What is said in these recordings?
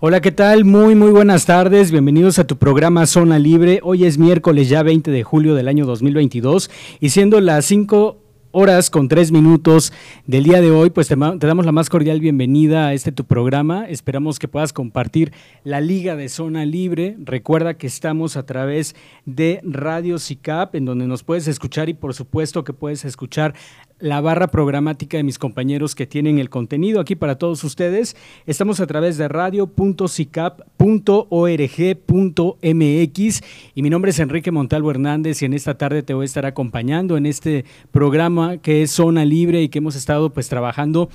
Hola, ¿qué tal? Muy, muy buenas tardes. Bienvenidos a tu programa Zona Libre. Hoy es miércoles ya 20 de julio del año 2022 y siendo las 5 horas con tres minutos del día de hoy, pues te, damos la más cordial bienvenida a este tu programa. Esperamos que puedas compartir la Liga de Zona Libre. Recuerda que estamos a través de Radio CICAP, en donde nos puedes escuchar y por supuesto que puedes escuchar la barra programática de mis compañeros que tienen el contenido aquí para todos ustedes. Estamos a través de radio.cicap.org.mx y mi nombre es Enrique Montalvo Hernández y en esta tarde te voy a estar acompañando en este programa que es Zona Libre y que hemos estado pues trabajando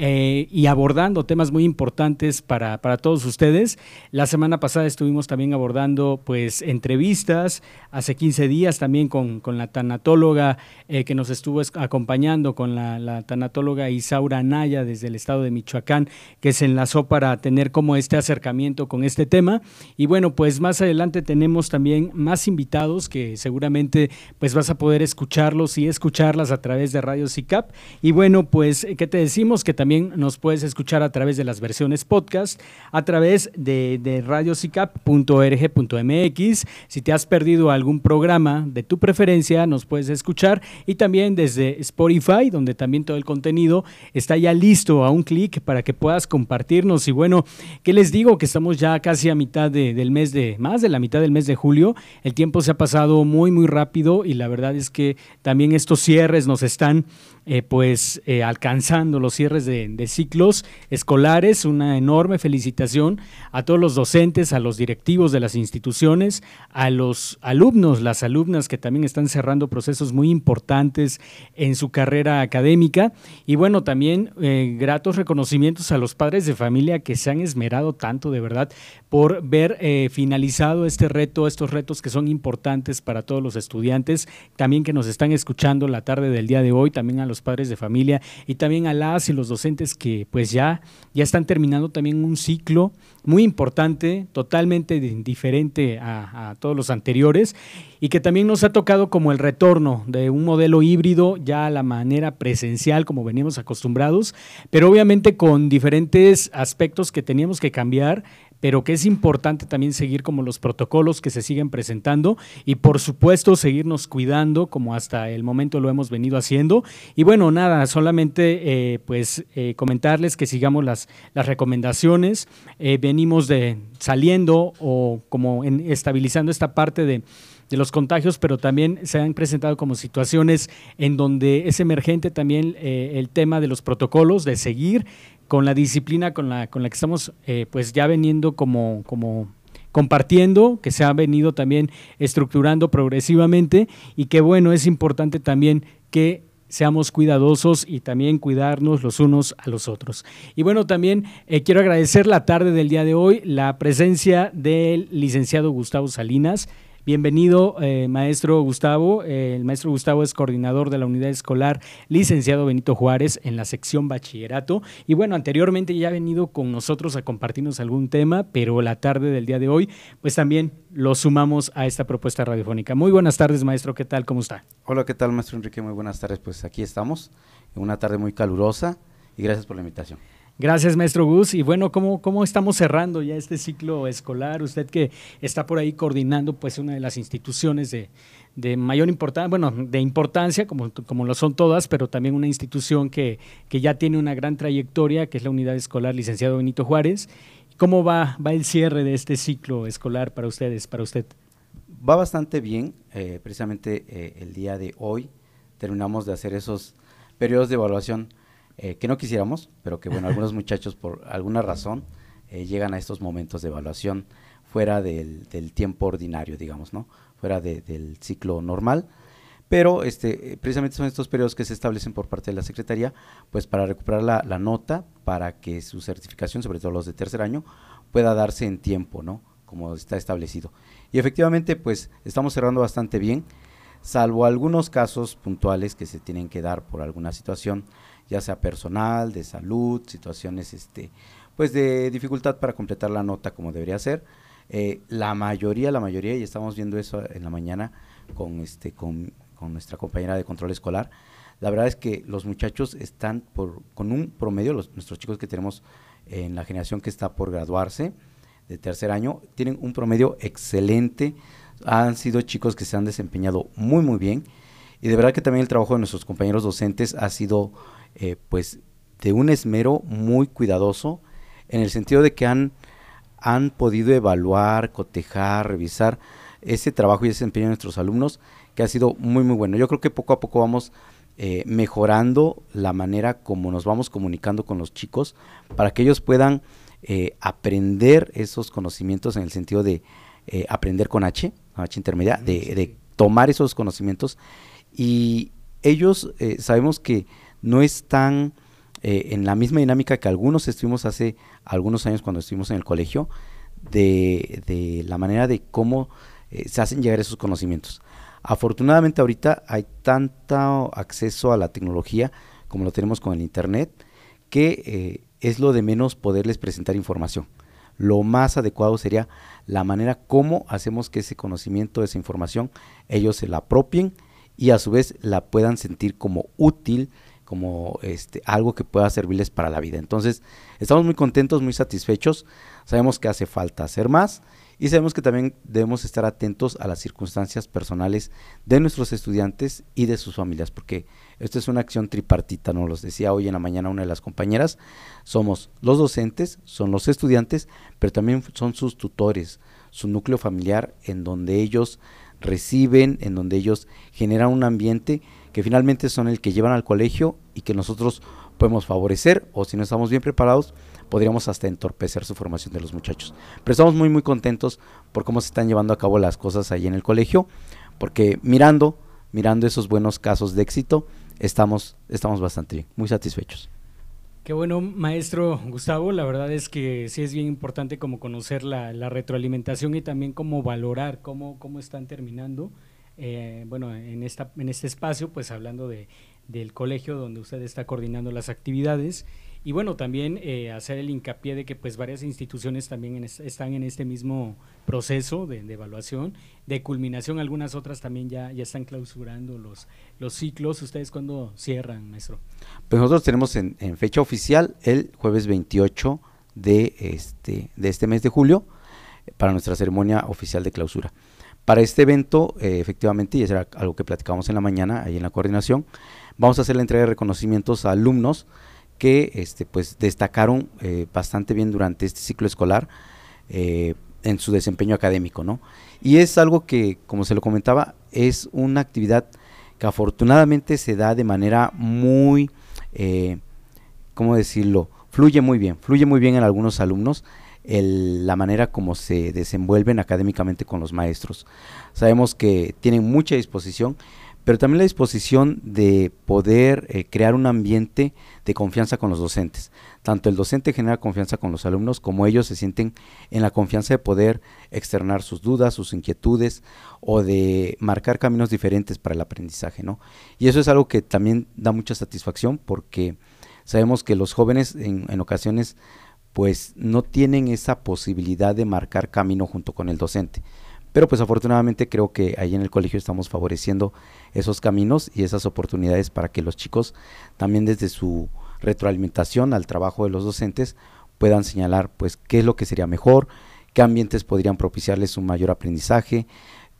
eh, y abordando temas muy importantes para, para, todos ustedes. La semana pasada estuvimos también abordando pues entrevistas, hace 15 días también con, con la tanatóloga eh, que nos estuvo acompañando, con la, la, tanatóloga Isaura Anaya desde el estado de Michoacán, que se enlazó para tener como este acercamiento con este tema. Y bueno, pues más adelante tenemos también más invitados que seguramente pues vas a poder escucharlos y escucharlas a través de Radio CICAP. Y bueno, pues, ¿qué te decimos? Que también también nos puedes escuchar a través de las versiones podcast, a través de, de radiocicap.org.mx. Si te has perdido algún programa de tu preferencia, nos puedes escuchar. Y también desde Spotify, donde también todo el contenido está ya listo a un clic para que puedas compartirnos. Y bueno, ¿qué les digo? Que estamos ya casi a mitad del mes de, más de la mitad del mes de julio. El tiempo se ha pasado muy, muy rápido y la verdad es que también estos cierres nos están eh, pues eh, alcanzando los cierres de, ciclos escolares. Una enorme felicitación a todos los docentes, a los directivos de las instituciones, a los alumnos, las alumnas que también están cerrando procesos muy importantes en su carrera académica. Y bueno, también eh, gratos reconocimientos a los padres de familia que se han esmerado tanto de verdad por ver finalizado este reto, estos retos que son importantes para todos los estudiantes, también que nos están escuchando la tarde del día de hoy, también a los padres de familia y también a las y los docentes que pues ya, ya están terminando también un ciclo muy importante, totalmente diferente a, a todos los anteriores y que también nos ha tocado como el retorno de un modelo híbrido ya a la manera presencial como veníamos acostumbrados, pero obviamente con diferentes aspectos que teníamos que cambiar pero que es importante también seguir como los protocolos que se siguen presentando y por supuesto seguirnos cuidando como hasta el momento lo hemos venido haciendo. Y bueno, nada, solamente eh, pues eh, comentarles que sigamos las, las recomendaciones. Eh, venimos de saliendo o como estabilizando esta parte de de los contagios, pero también se han presentado como situaciones en donde es emergente también el tema de los protocolos, de seguir con la disciplina con la, con la que estamos eh, pues ya veniendo como, como compartiendo, que se ha venido también estructurando progresivamente y que bueno, es importante también que seamos cuidadosos y también cuidarnos los unos a los otros. Y bueno, también eh, quiero agradecer la tarde del día de hoy la presencia del licenciado Gustavo Salinas, Bienvenido, eh, maestro Gustavo. Eh, el maestro Gustavo es coordinador de la unidad escolar licenciado Benito Juárez en la sección bachillerato. Y bueno, anteriormente ya ha venido con nosotros a compartirnos algún tema, pero la tarde del día de hoy, pues también lo sumamos a esta propuesta radiofónica. Muy buenas tardes, maestro. ¿Qué tal? ¿Cómo está? Hola, ¿qué tal, maestro Enrique? Muy buenas tardes. Pues aquí estamos, en una tarde muy calurosa y gracias por la invitación. Gracias, maestro Gus. Y bueno, ¿cómo, ¿cómo estamos cerrando ya este ciclo escolar? Usted que está por ahí coordinando pues una de las instituciones de, de mayor importancia, bueno, de importancia, como, como lo son todas, pero también una institución que, que ya tiene una gran trayectoria, que es la Unidad Escolar Licenciado Benito Juárez. ¿Cómo va, va el cierre de este ciclo escolar para ustedes, para usted? Va bastante bien. Eh, precisamente eh, el día de hoy terminamos de hacer esos periodos de evaluación eh, que no quisiéramos, pero que bueno, algunos muchachos por alguna razón eh, llegan a estos momentos de evaluación fuera del, tiempo ordinario, digamos, ¿no? Fuera del ciclo normal. Pero este, precisamente son estos periodos que se establecen por parte de la Secretaría, pues para recuperar la, la nota, para que su certificación, sobre todo los de tercer año, pueda darse en tiempo, ¿no? Como está establecido. Y efectivamente, pues estamos cerrando bastante bien, salvo algunos casos puntuales que se tienen que dar por alguna situación ya sea personal, de salud, situaciones este, pues de dificultad para completar la nota como debería ser. Eh, la mayoría, la mayoría, y estamos viendo eso en la mañana con, este, con, nuestra compañera de control escolar, La verdad es que los muchachos están por, con un promedio, los, nuestros chicos que tenemos en la generación que está por graduarse de tercer año, tienen un promedio excelente, han sido chicos que se han desempeñado muy muy bien y de verdad que también el trabajo de nuestros compañeros docentes ha sido eh, pues de un esmero muy cuidadoso en el sentido de que han, han podido evaluar, cotejar, revisar ese trabajo y ese desempeño de nuestros alumnos que ha sido muy muy bueno. Yo creo que poco a poco vamos eh, mejorando la manera como nos vamos comunicando con los chicos para que ellos puedan eh, aprender esos conocimientos en el sentido de eh, aprender con H, Intermedia, de, tomar esos conocimientos y ellos sabemos que no están en la misma dinámica que algunos estuvimos hace algunos años cuando estuvimos en el colegio, de, de la manera de cómo se hacen llegar esos conocimientos. Afortunadamente ahorita hay tanto acceso a la tecnología como lo tenemos con el Internet, que eh, es lo de menos poderles presentar información. Lo más adecuado sería la manera como hacemos que ese conocimiento, esa información, ellos se la apropien y a su vez la puedan sentir como útil, como este, algo que pueda servirles para la vida. Entonces, estamos muy contentos, muy satisfechos, sabemos que hace falta hacer más y sabemos que también debemos estar atentos a las circunstancias personales de nuestros estudiantes y de sus familias, porque esto es una acción tripartita, nos los decía hoy en la mañana una de las compañeras, somos los docentes, son los estudiantes, pero también son sus tutores, su núcleo familiar en donde ellos reciben, en donde ellos generan un ambiente que finalmente son el que llevan al colegio y que nosotros podemos favorecer o si no estamos bien preparados, podríamos hasta entorpecer su formación de los muchachos. Pero estamos muy muy contentos por cómo se están llevando a cabo las cosas ahí en el colegio, porque mirando, mirando esos buenos casos de éxito, estamos, estamos bastante bien, muy satisfechos. Qué bueno, maestro Gustavo. La verdad es que sí es bien importante como conocer la, retroalimentación y también cómo valorar cómo, cómo están terminando. Eh, bueno, en, esta, en este espacio, pues hablando de, del colegio donde usted está coordinando las actividades y bueno, también eh, hacer el hincapié de que pues varias instituciones también están en este mismo proceso de, evaluación, de culminación, algunas otras también ya, ya están clausurando los, los ciclos. ¿Ustedes cuándo cierran, maestro? Pues nosotros tenemos en, fecha oficial el jueves 28 de este, de este mes de julio para nuestra ceremonia oficial de clausura. Para este evento, eh, efectivamente, y eso era algo que platicamos en la mañana ahí en la coordinación, vamos a hacer la entrega de reconocimientos a alumnos que este, pues, destacaron eh, bastante bien durante este ciclo escolar eh, en su desempeño académico. ¿no? Y es algo que, como se lo comentaba, es una actividad que afortunadamente se da de manera muy, eh, ¿cómo decirlo? Fluye muy bien, fluye muy bien en algunos alumnos la manera como se desenvuelven académicamente con los maestros. Sabemos que tienen mucha disposición pero también la disposición de poder eh, crear un ambiente de confianza con los docentes. Tanto el docente genera confianza con los alumnos como ellos se sienten en la confianza de poder externar sus dudas, sus inquietudes o de marcar caminos diferentes para el aprendizaje, ¿no? Y eso es algo que también da mucha satisfacción porque sabemos que los jóvenes en, en ocasiones pues no tienen esa posibilidad de marcar camino junto con el docente. Pero pues afortunadamente creo que ahí en el colegio estamos favoreciendo esos caminos y esas oportunidades para que los chicos también desde su retroalimentación al trabajo de los docentes puedan señalar pues qué es lo que sería mejor, qué ambientes podrían propiciarles un mayor aprendizaje,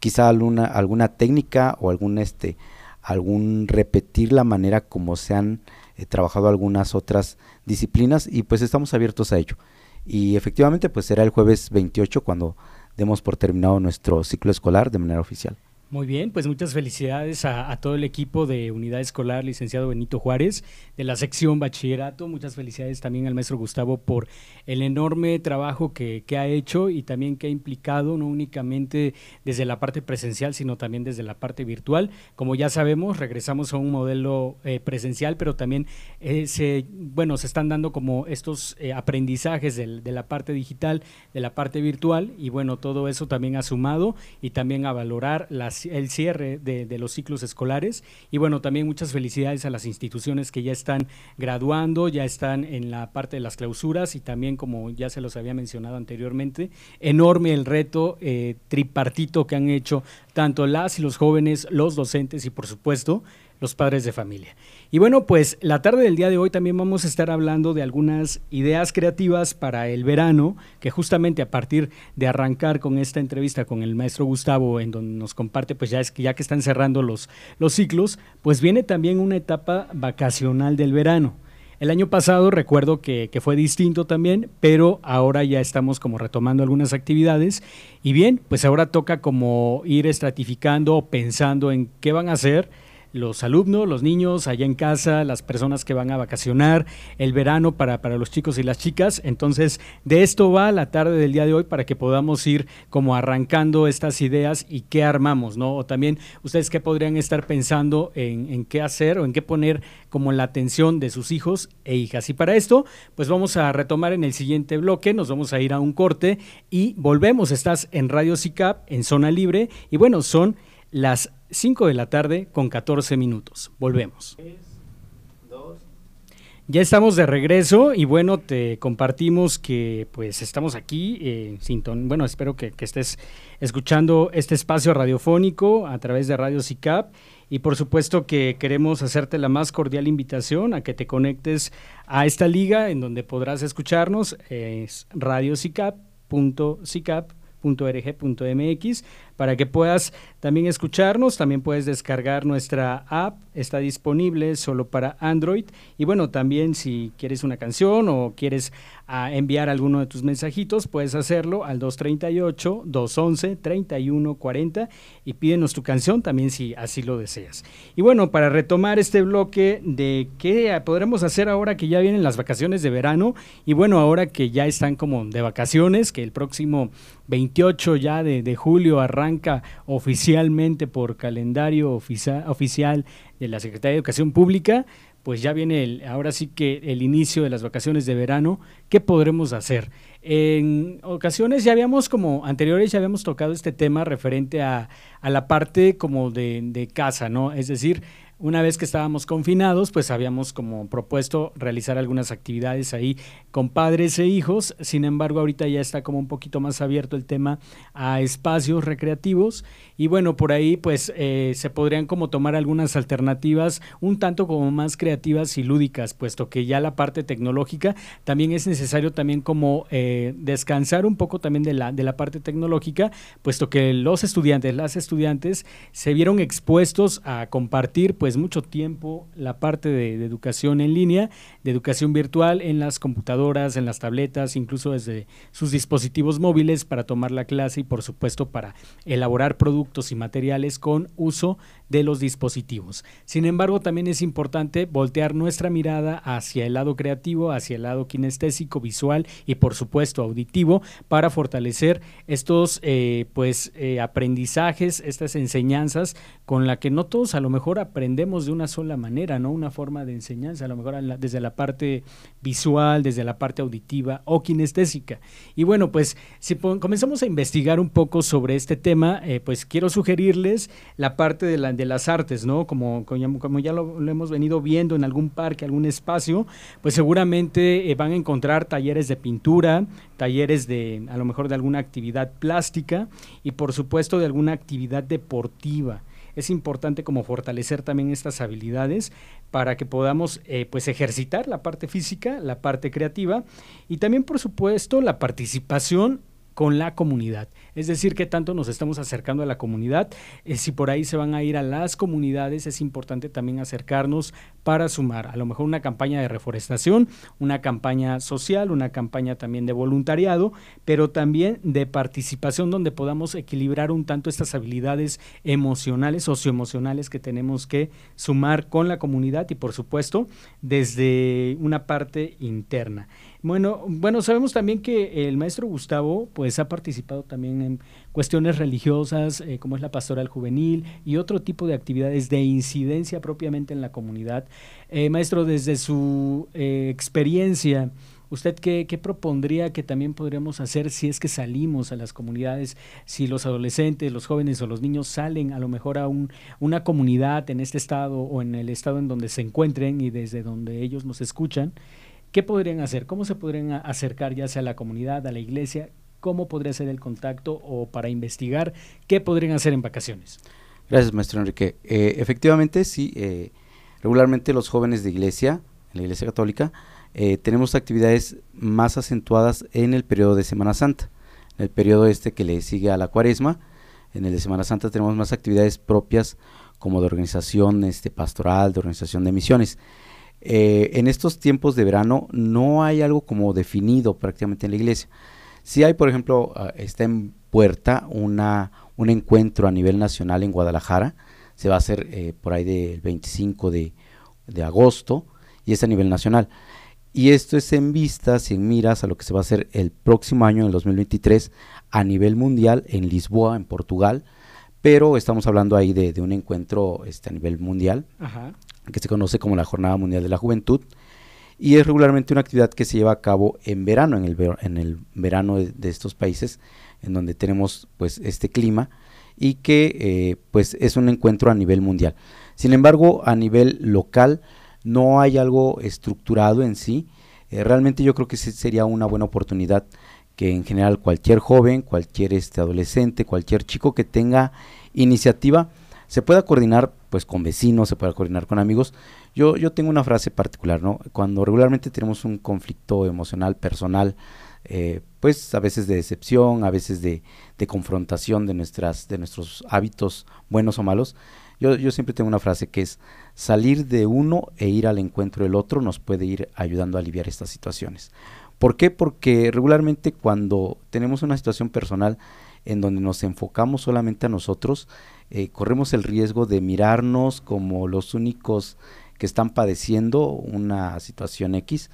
quizá alguna, alguna técnica o algún este algún repetir la manera como se han eh, trabajado algunas otras disciplinas y pues estamos abiertos a ello. Y efectivamente pues será el jueves 28 cuando demos por terminado nuestro ciclo escolar de manera oficial. Muy bien, pues muchas felicidades a, todo el equipo de Unidad Escolar, licenciado Benito Juárez, de la sección Bachillerato. Muchas felicidades también al maestro Gustavo por el enorme trabajo que, ha hecho y también que ha implicado, no únicamente desde la parte presencial, sino también desde la parte virtual. Como ya sabemos, regresamos a un modelo eh, presencial, pero también eh, se, bueno, se están dando como estos eh, aprendizajes de la parte digital, de la parte virtual, y bueno, todo eso también ha sumado y también a valorar las el cierre de, los ciclos escolares. Y bueno, también muchas felicidades a las instituciones que ya están graduando, ya están en la parte de las clausuras y también, como ya se los había mencionado anteriormente, enorme el reto eh, tripartito que han hecho tanto las y los jóvenes, los docentes y por supuesto los padres de familia. Y bueno, pues la tarde del día de hoy también vamos a estar hablando de algunas ideas creativas para el verano, que justamente a partir de arrancar con esta entrevista con el maestro Gustavo, en donde nos comparte, pues ya es que ya que están cerrando los, los ciclos, pues viene también una etapa vacacional del verano. El año pasado recuerdo que, que, fue distinto también, pero ahora ya estamos como retomando algunas actividades y bien, pues ahora toca como ir estratificando, pensando en qué van a hacer los alumnos, los niños allá en casa, las personas que van a vacacionar, el verano para, para los chicos y las chicas. Entonces, de esto va la tarde del día de hoy para que podamos ir como arrancando estas ideas y qué armamos, ¿no? O también ustedes qué podrían estar pensando en, en qué hacer o en qué poner como la atención de sus hijos e hijas. Y para esto, pues vamos a retomar en el siguiente bloque, nos vamos a ir a un corte y volvemos. Estás en Radio CICAP, en zona libre, y bueno, son las 5 de la tarde con 14 minutos. Volvemos. Ya estamos de regreso y bueno, te compartimos que pues estamos aquí, eh, bueno, espero que, estés escuchando este espacio radiofónico a través de Radio CICAP y por supuesto que queremos hacerte la más cordial invitación a que te conectes a esta liga en donde podrás escucharnos, es radiocicap.cicap.org.mx para que puedas también escucharnos. También puedes descargar nuestra app, está disponible solo para Android. Y bueno, también si quieres una canción o quieres ah, enviar alguno de tus mensajitos, puedes hacerlo al 238-211-3140 y pídenos tu canción también si así lo deseas. Y bueno, para retomar este bloque de qué podremos hacer ahora que ya vienen las vacaciones de verano y bueno, ahora que ya están como de vacaciones, que el próximo 28 ya de, de julio arranca oficialmente por calendario oficial de la Secretaría de Educación Pública, pues ya viene el, ahora sí que el inicio de las vacaciones de verano. ¿Qué podremos hacer? En ocasiones ya habíamos, como anteriores, ya habíamos tocado este tema referente a, a la parte como de, de casa, ¿no? Es decir, una vez que estábamos confinados, pues habíamos como propuesto realizar algunas actividades ahí con padres e hijos. Sin embargo, ahorita ya está como un poquito más abierto el tema a espacios recreativos. Y bueno, por ahí pues eh, se podrían como tomar algunas alternativas un tanto como más creativas y lúdicas, puesto que ya la parte tecnológica también es necesario también como eh, descansar un poco también de la, de la parte tecnológica, puesto que los estudiantes, las estudiantes se vieron expuestos a compartir pues mucho tiempo la parte de, de educación en línea, de educación virtual en las computadoras, en las tabletas, incluso desde sus dispositivos móviles para tomar la clase y por supuesto para elaborar productos y materiales con uso de los dispositivos. Sin embargo, también es importante voltear nuestra mirada hacia el lado creativo, hacia el lado kinestésico, visual y por supuesto auditivo para fortalecer estos eh, pues eh, aprendizajes, estas enseñanzas con la que no todos a lo mejor aprendemos de una sola manera, no una forma de enseñanza, a lo mejor desde la parte visual, desde la parte auditiva o kinestésica. Y bueno, pues si comenzamos a investigar un poco sobre este tema, eh, pues quiero sugerirles la parte de la de las artes, ¿no? Como, como ya lo, hemos venido viendo en algún parque, algún espacio, pues seguramente eh, van a encontrar talleres de pintura, talleres de, a lo mejor de alguna actividad plástica y por supuesto de alguna actividad deportiva es importante como fortalecer también estas habilidades para que podamos eh, pues ejercitar la parte física, la parte creativa y también por supuesto la participación con la comunidad. Es decir, que tanto nos estamos acercando a la comunidad. Eh, si por ahí se van a ir a las comunidades, es importante también acercarnos para sumar a lo mejor una campaña de reforestación, una campaña social, una campaña también de voluntariado, pero también de participación donde podamos equilibrar un tanto estas habilidades emocionales, socioemocionales que tenemos que sumar con la comunidad y por supuesto desde una parte interna. Bueno, bueno, sabemos también que el maestro Gustavo pues ha participado también en cuestiones religiosas eh, como es la pastoral juvenil y otro tipo de actividades de incidencia propiamente en la comunidad. Eh, maestro, desde su eh, experiencia, ¿Usted qué, qué, propondría que también podríamos hacer si es que salimos a las comunidades, si los adolescentes, los jóvenes o los niños salen a lo mejor a un, una comunidad en este estado o en el estado en donde se encuentren y desde donde ellos nos escuchan? ¿Qué podrían hacer? ¿Cómo se podrían acercar ya sea a la comunidad, a la iglesia? ¿Cómo podría ser el contacto o para investigar qué podrían hacer en vacaciones? Gracias, maestro Enrique. Eh, efectivamente, sí, eh, regularmente los jóvenes de iglesia, en la iglesia católica, eh, tenemos actividades más acentuadas en el periodo de Semana Santa, en el periodo este que le sigue a la cuaresma, en el de Semana Santa tenemos más actividades propias como de organización este, pastoral, de organización de misiones. En estos tiempos de verano no hay algo como definido prácticamente en la iglesia. Si hay, por ejemplo, ah, está en puerta una, un encuentro a nivel nacional en Guadalajara. Se va a hacer eh, por ahí del 25 de, agosto y es a nivel nacional. Y esto es en vistas y en miras a lo que se va a hacer el próximo año, en el 2023, a nivel mundial en Lisboa, en Portugal. Pero estamos hablando ahí de, un encuentro este, a nivel mundial, que se conoce como la Jornada Mundial de la Juventud. Y es regularmente una actividad que se lleva a cabo en verano, en el, en el verano de estos países, en donde tenemos pues este clima y que eh, pues es un encuentro a nivel mundial. Sin embargo, a nivel local no hay algo estructurado en sí. Eh, realmente yo creo que sería una buena oportunidad que en general cualquier joven, cualquier este adolescente, cualquier chico que tenga iniciativa se pueda coordinar pues con vecinos, se pueda coordinar con amigos. Yo, yo tengo una frase particular, ¿no? Cuando regularmente tenemos un conflicto emocional, personal, eh, pues a veces de decepción, a veces de, confrontación de, nuestras, de nuestros hábitos buenos o malos. Yo, yo, siempre tengo una frase que es salir de uno e ir al encuentro del otro nos puede ir ayudando a aliviar estas situaciones. ¿Por qué? Porque regularmente cuando tenemos una situación personal en donde nos enfocamos solamente a nosotros, eh, corremos el riesgo de mirarnos como los únicos que están padeciendo una situación X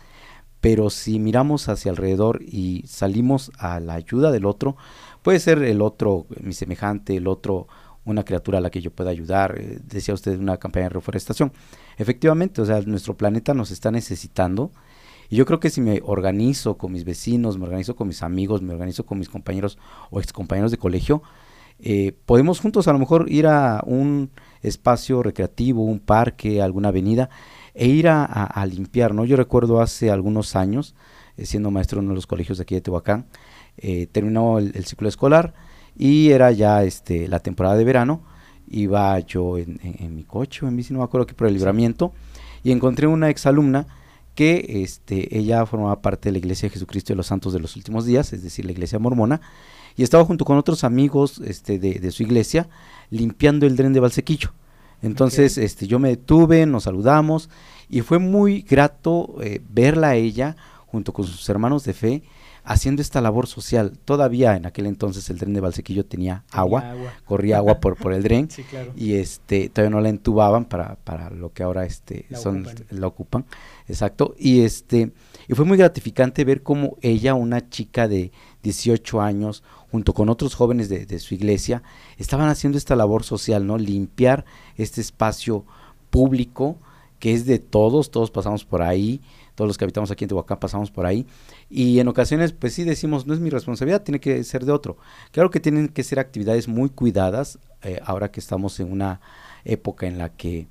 pero si miramos hacia alrededor y salimos a la ayuda del otro, puede ser el otro mi semejante, el otro una criatura a la que yo pueda ayudar, eh, decía usted una campaña de reforestación. Efectivamente, o sea, nuestro planeta nos está necesitando y yo creo que si me organizo con mis vecinos, me organizo con mis amigos, me organizo con mis compañeros o excompañeros de colegio, eh, podemos juntos a lo mejor ir a un espacio recreativo, un parque, alguna avenida e ir a, limpiar, ¿no? Yo recuerdo hace algunos años, eh, siendo maestro en uno de los colegios de aquí de Tehuacán, eh, terminó el, ciclo escolar y era ya este, la temporada de verano, iba yo en, mi coche o en bici, no me acuerdo que por el libramiento, y encontré una exalumna que este, ella formaba parte de la Iglesia de Jesucristo de los Santos de los Últimos Días, es decir, la Iglesia Mormona, y estaba junto con otros amigos este, de, de su iglesia limpiando el dren de Valsequillo. Entonces, este, yo me detuve, nos saludamos y fue muy grato eh, verla a ella junto con sus hermanos de fe haciendo esta labor social. Todavía en aquel entonces el dren de Valsequillo tenía, agua, corría agua por, por el dren y este todavía no la entubaban para, para lo que ahora este la son ocupan. la ocupan. Exacto. Y este y fue muy gratificante ver cómo ella, una chica de 18 años, junto con otros jóvenes de, su iglesia, estaban haciendo esta labor social, ¿no? Limpiar este espacio público que es de todos, todos pasamos por ahí, todos los que habitamos aquí en Tehuacán pasamos por ahí, y en ocasiones pues sí decimos, no es mi responsabilidad, tiene que ser de otro. Claro que tienen que ser actividades muy cuidadas, eh, ahora que estamos en una época en la que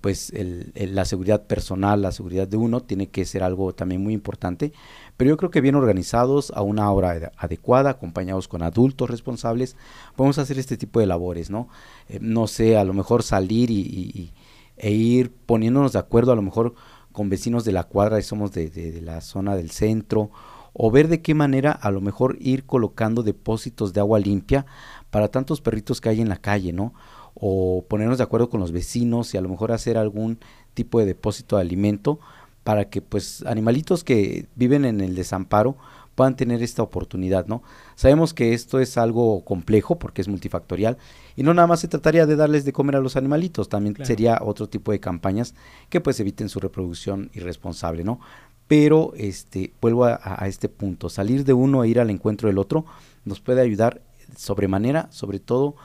pues el, la seguridad personal, la seguridad de uno tiene que ser algo también muy importante, pero yo creo que bien organizados, a una hora adecuada, acompañados con adultos responsables, podemos hacer este tipo de labores, ¿no? Eh, no sé, a lo mejor salir y, e ir poniéndonos de acuerdo, a lo mejor con vecinos de la cuadra y somos de, de la zona del centro, o ver de qué manera a lo mejor ir colocando depósitos de agua limpia para tantos perritos que hay en la calle, ¿no? O ponernos de acuerdo con los vecinos y a lo mejor hacer algún tipo de depósito de alimento para que pues animalitos que viven en el desamparo puedan tener esta oportunidad, ¿no? Sabemos que esto es algo complejo porque es multifactorial y no nada más se trataría de darles de comer a los animalitos, también sería otro tipo de campañas que pues eviten su reproducción irresponsable, ¿no? Pero este vuelvo a, a este punto, salir de uno e ir al encuentro del otro nos puede ayudar sobremanera, sobre todo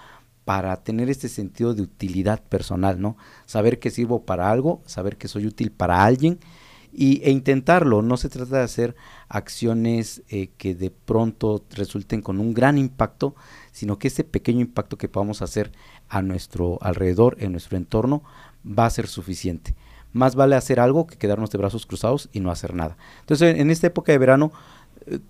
para tener este sentido de utilidad personal, ¿no? Saber que sirvo para algo, saber que soy útil para alguien y, e intentarlo. No se trata de hacer acciones eh, que de pronto resulten con un gran impacto, sino que ese pequeño impacto que podamos hacer a nuestro alrededor, en nuestro entorno, va a ser suficiente. Más vale hacer algo que quedarnos de brazos cruzados y no hacer nada. Entonces, en esta época de verano,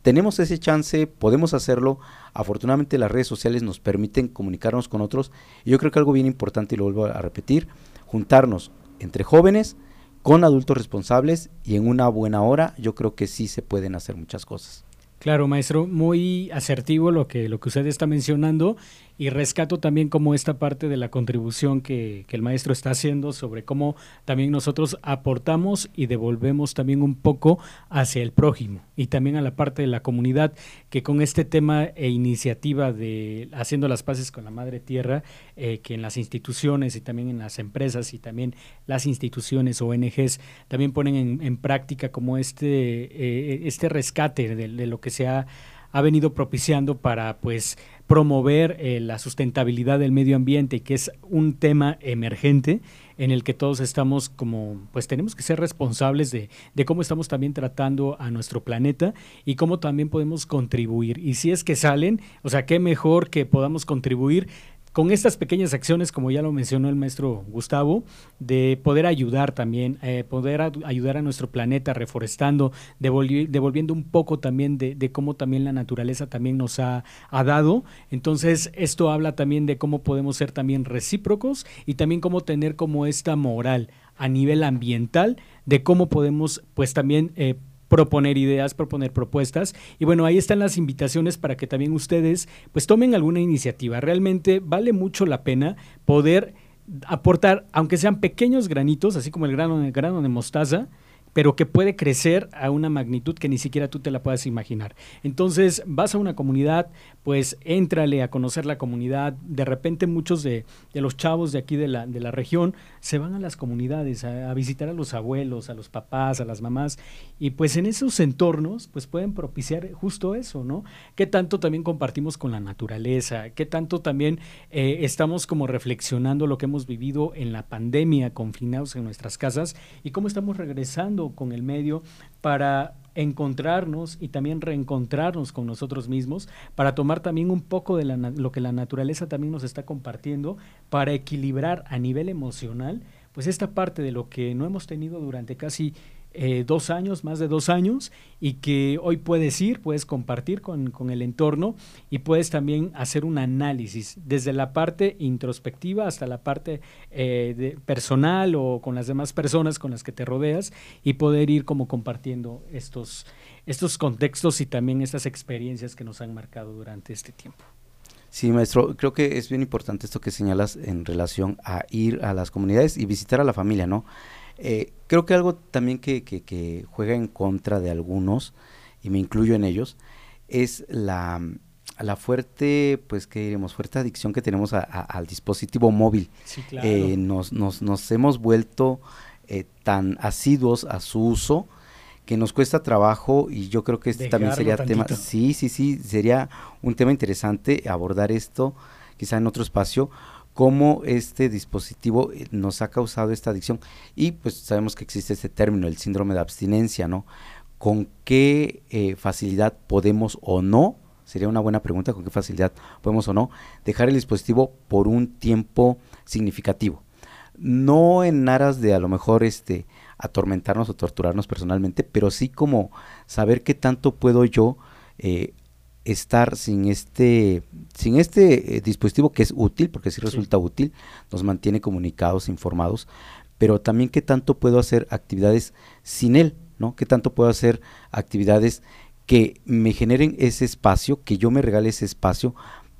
tenemos ese chance, podemos hacerlo. Afortunadamente las redes sociales nos permiten comunicarnos con otros. Y yo creo que algo bien importante, y lo vuelvo a repetir, juntarnos entre jóvenes, con adultos responsables y en una buena hora, yo creo que sí se pueden hacer muchas cosas. Claro, maestro, muy asertivo lo que, lo que usted está mencionando y rescato también como esta parte de la contribución que, el maestro está haciendo sobre cómo también nosotros aportamos y devolvemos también un poco hacia el prójimo y también a la parte de la comunidad que con este tema e iniciativa de haciendo las paces con la madre tierra eh, que en las instituciones y también en las empresas y también las instituciones ONGs también ponen en, en práctica como este eh, este rescate de, de lo que se ha ha venido propiciando para pues promover eh, la sustentabilidad del medio ambiente, que es un tema emergente en el que todos estamos como, pues tenemos que ser responsables de, de, cómo estamos también tratando a nuestro planeta y cómo también podemos contribuir. Y si es que salen, o sea, qué mejor que podamos contribuir con estas pequeñas acciones, como ya lo mencionó el maestro Gustavo, de poder ayudar también, eh, poder a, ayudar a nuestro planeta reforestando, devolvi devolviendo un poco también de, cómo también la naturaleza también nos ha, ha, dado. Entonces, esto habla también de cómo podemos ser también recíprocos y también cómo tener como esta moral a nivel ambiental de cómo podemos pues también eh, proponer ideas, proponer propuestas. Y bueno, ahí están las invitaciones para que también ustedes pues tomen alguna iniciativa. Realmente vale mucho la pena poder aportar, aunque sean pequeños granitos, así como el grano, el grano de mostaza, pero que puede crecer a una magnitud que ni siquiera tú te la puedas imaginar. Entonces, vas a una comunidad, pues éntrale a conocer la comunidad. De repente muchos de, de los chavos de aquí de la, de la, región se van a las comunidades a, visitar a los abuelos, a los papás, a las mamás, y pues en esos entornos, pues pueden propiciar justo eso, ¿no? ¿Qué tanto también compartimos con la naturaleza? ¿Qué tanto también eh, estamos como reflexionando lo que hemos vivido en la pandemia, confinados en nuestras casas, y cómo estamos regresando con el medio para encontrarnos y también reencontrarnos con nosotros mismos, para tomar también un poco de la, lo que la naturaleza también nos está compartiendo, para equilibrar a nivel emocional, pues esta parte de lo que no hemos tenido durante casi eh, dos años, más de dos años, y que hoy puedes ir, puedes compartir con, con, el entorno y puedes también hacer un análisis desde la parte introspectiva hasta la parte eh, personal o con las demás personas con las que te rodeas y poder ir como compartiendo estos, estos contextos y también estas experiencias que nos han marcado durante este tiempo. Sí, maestro, creo que es bien importante esto que señalas en relación a ir a las comunidades y visitar a la familia, ¿no? Eh, creo que algo también que, que, que, juega en contra de algunos, y me incluyo en ellos, es la, la fuerte, pues que diremos, fuerte adicción que tenemos a, a, al dispositivo móvil. Sí, claro. eh, nos, nos, nos, hemos vuelto eh, tan asiduos a su uso que nos cuesta trabajo y yo creo que este Dejarlo también sería tantito. tema, sí, sí, sí, sería un tema interesante abordar esto quizá en otro espacio, cómo este dispositivo eh, nos ha causado esta adicción. Y pues sabemos que existe este término, el síndrome de abstinencia, ¿no? ¿Con qué eh, facilidad podemos o no, sería una buena pregunta, con qué facilidad podemos o no dejar el dispositivo por un tiempo significativo? No en aras de a lo mejor este atormentarnos o torturarnos personalmente, pero sí como saber qué tanto puedo yo eh, estar sin este sin este eh, dispositivo que es útil porque sí resulta sí. útil nos mantiene comunicados informados pero también qué tanto puedo hacer actividades sin él no qué tanto puedo hacer actividades que me generen ese espacio que yo me regale ese espacio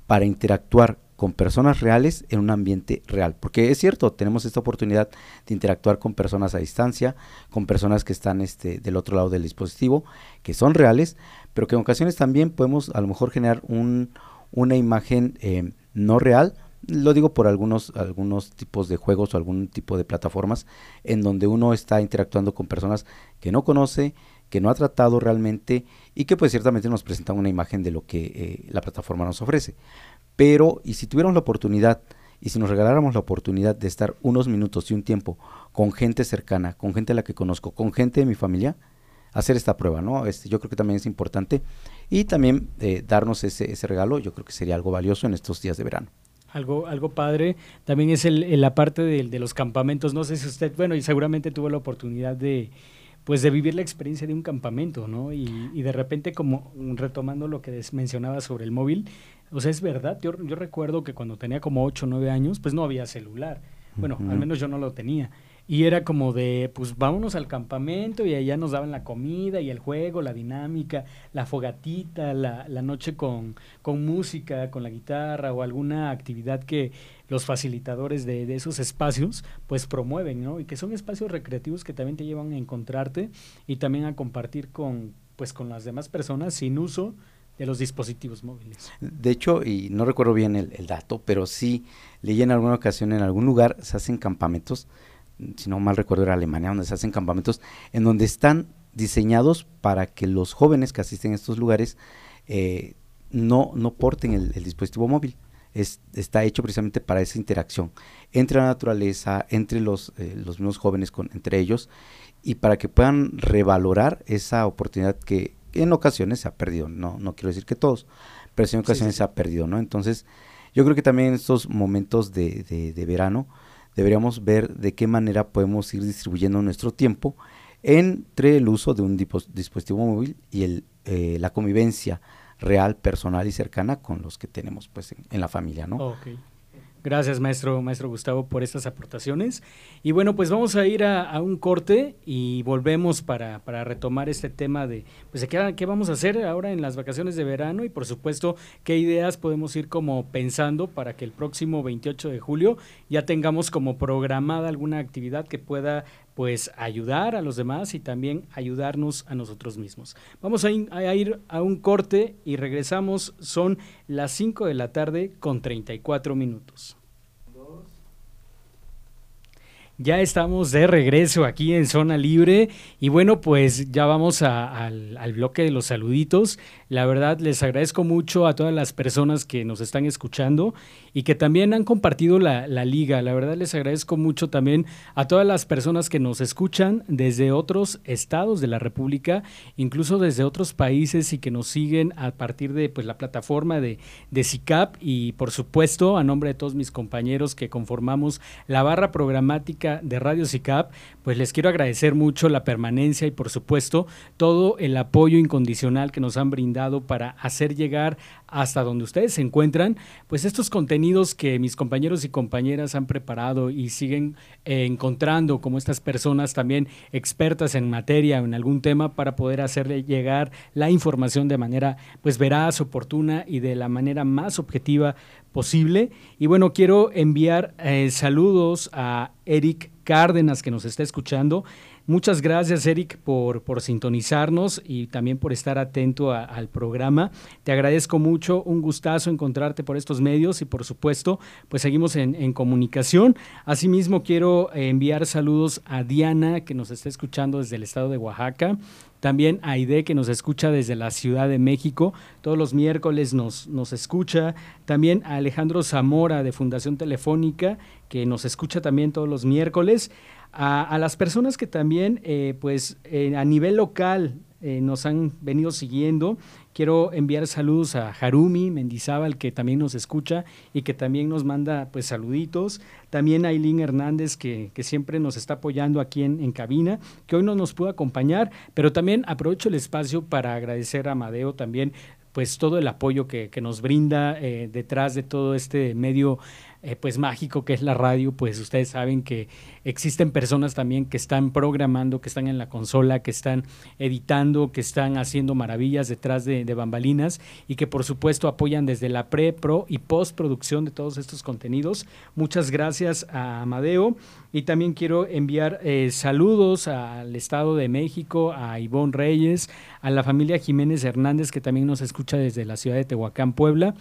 para interactuar con personas reales en un ambiente real. Porque es cierto, tenemos esta oportunidad de interactuar con personas a distancia, con personas que están este, del otro lado del dispositivo, que son reales, pero que en ocasiones también podemos a lo mejor generar un, una imagen eh, no real. Lo digo por algunos, algunos tipos de juegos o algún tipo de plataformas en donde uno está interactuando con personas que no conoce, que no ha tratado realmente y que pues ciertamente nos presentan una imagen de lo que eh, la plataforma nos ofrece. Pero, y si tuviéramos la oportunidad, y si nos regaláramos la oportunidad de estar unos minutos y un tiempo con gente cercana, con gente a la que conozco, con gente de mi familia, hacer esta prueba, ¿no? Este, yo creo que también es importante. Y también eh, darnos ese, ese regalo, yo creo que sería algo valioso en estos días de verano. Algo, algo padre también es el, el la parte de, de, los campamentos. No sé si usted, bueno, y seguramente tuvo la oportunidad de, pues de vivir la experiencia de un campamento, ¿no? Y, y de repente como retomando lo que mencionaba sobre el móvil, o sea, es verdad, yo, yo recuerdo que cuando tenía como 8 o 9 años, pues no había celular. Bueno, al menos yo no lo tenía. Y era como de, pues vámonos al campamento y allá nos daban la comida y el juego, la dinámica, la fogatita, la, la noche con, con música, con la guitarra o alguna actividad que los facilitadores de, de, esos espacios pues promueven, ¿no? Y que son espacios recreativos que también te llevan a encontrarte y también a compartir con, pues, con las demás personas sin uso de los dispositivos móviles. De hecho, y no recuerdo bien el, el dato, pero sí leí en alguna ocasión en algún lugar se hacen campamentos si no mal recuerdo era Alemania, donde se hacen campamentos, en donde están diseñados para que los jóvenes que asisten a estos lugares eh, no, no porten el, dispositivo móvil. Es, está hecho precisamente para esa interacción entre la naturaleza, entre los, eh, los mismos jóvenes con, entre ellos, y para que puedan revalorar esa oportunidad que, en ocasiones se ha perdido. No, no quiero decir que todos, pero en ocasiones se ha perdido, ¿no? Entonces, yo creo que también en estos momentos de, de, de verano, deberíamos ver de qué manera podemos ir distribuyendo nuestro tiempo entre el uso de un dispositivo móvil y el, eh, la convivencia real, personal y cercana con los que tenemos pues en, la familia, ¿no? Gracias, maestro, maestro Gustavo, por estas aportaciones. Y bueno, pues vamos a ir a, un corte y volvemos para, para, retomar este tema de, pues, qué, qué, vamos a hacer ahora en las vacaciones de verano y, por supuesto, qué ideas podemos ir como pensando para que el próximo 28 de julio ya tengamos como programada alguna actividad que pueda pues ayudar a los demás y también ayudarnos a nosotros mismos. Vamos a, ir a un corte y regresamos. Son las 5 de la tarde con 34 minutos. Ya estamos de regreso aquí en Zona Libre y bueno, pues ya vamos al, bloque de los saluditos. La verdad, les agradezco mucho a todas las personas que nos están escuchando y que también han compartido la, la liga. La verdad, les agradezco mucho también a todas las personas que nos escuchan desde otros estados de la República, incluso desde otros países y que nos siguen a partir de pues, la plataforma de, de CICAP y por supuesto a nombre de todos mis compañeros que conformamos la barra programática de Radio SICAP, pues les quiero agradecer mucho la permanencia y por supuesto todo el apoyo incondicional que nos han brindado para hacer llegar hasta donde ustedes se encuentran, pues estos contenidos que mis compañeros y compañeras han preparado y siguen eh, encontrando como estas personas también expertas en materia o en algún tema para poder hacerle llegar la información de manera pues veraz, oportuna y de la manera más objetiva posible. Y bueno, quiero enviar eh, saludos a Eric Cárdenas que nos está escuchando. Muchas gracias, Eric, por, por sintonizarnos y también por estar atento al programa. Te agradezco mucho, un gustazo encontrarte por estos medios y por supuesto, pues seguimos en, en comunicación. Asimismo, quiero enviar saludos a Diana, que nos está escuchando desde el estado de Oaxaca. También Aide, que nos escucha desde la Ciudad de México. Todos los miércoles nos, nos escucha. También a Alejandro Zamora de Fundación Telefónica, que nos escucha también todos los miércoles. A, a las personas que también, eh, pues, eh, a nivel local eh, nos han venido siguiendo Quiero enviar saludos a Harumi Mendizábal, que también nos escucha y que también nos manda pues saluditos. También a Aileen Hernández, que, que siempre nos está apoyando aquí en, en, cabina, que hoy no nos pudo acompañar, pero también aprovecho el espacio para agradecer a Amadeo también pues todo el apoyo que, que nos brinda eh, detrás de todo este medio eh, pues mágico que es la radio, pues ustedes saben que existen personas también que están programando, que están en la consola, que están editando, que están haciendo maravillas detrás de, bambalinas y que por supuesto apoyan desde la pre, pro y postproducción de todos estos contenidos. Muchas gracias a Amadeo y también quiero enviar eh, saludos al Estado de México, a Ivonne Reyes, a la familia Jiménez Hernández que también nos escucha desde la ciudad de Tehuacán, Puebla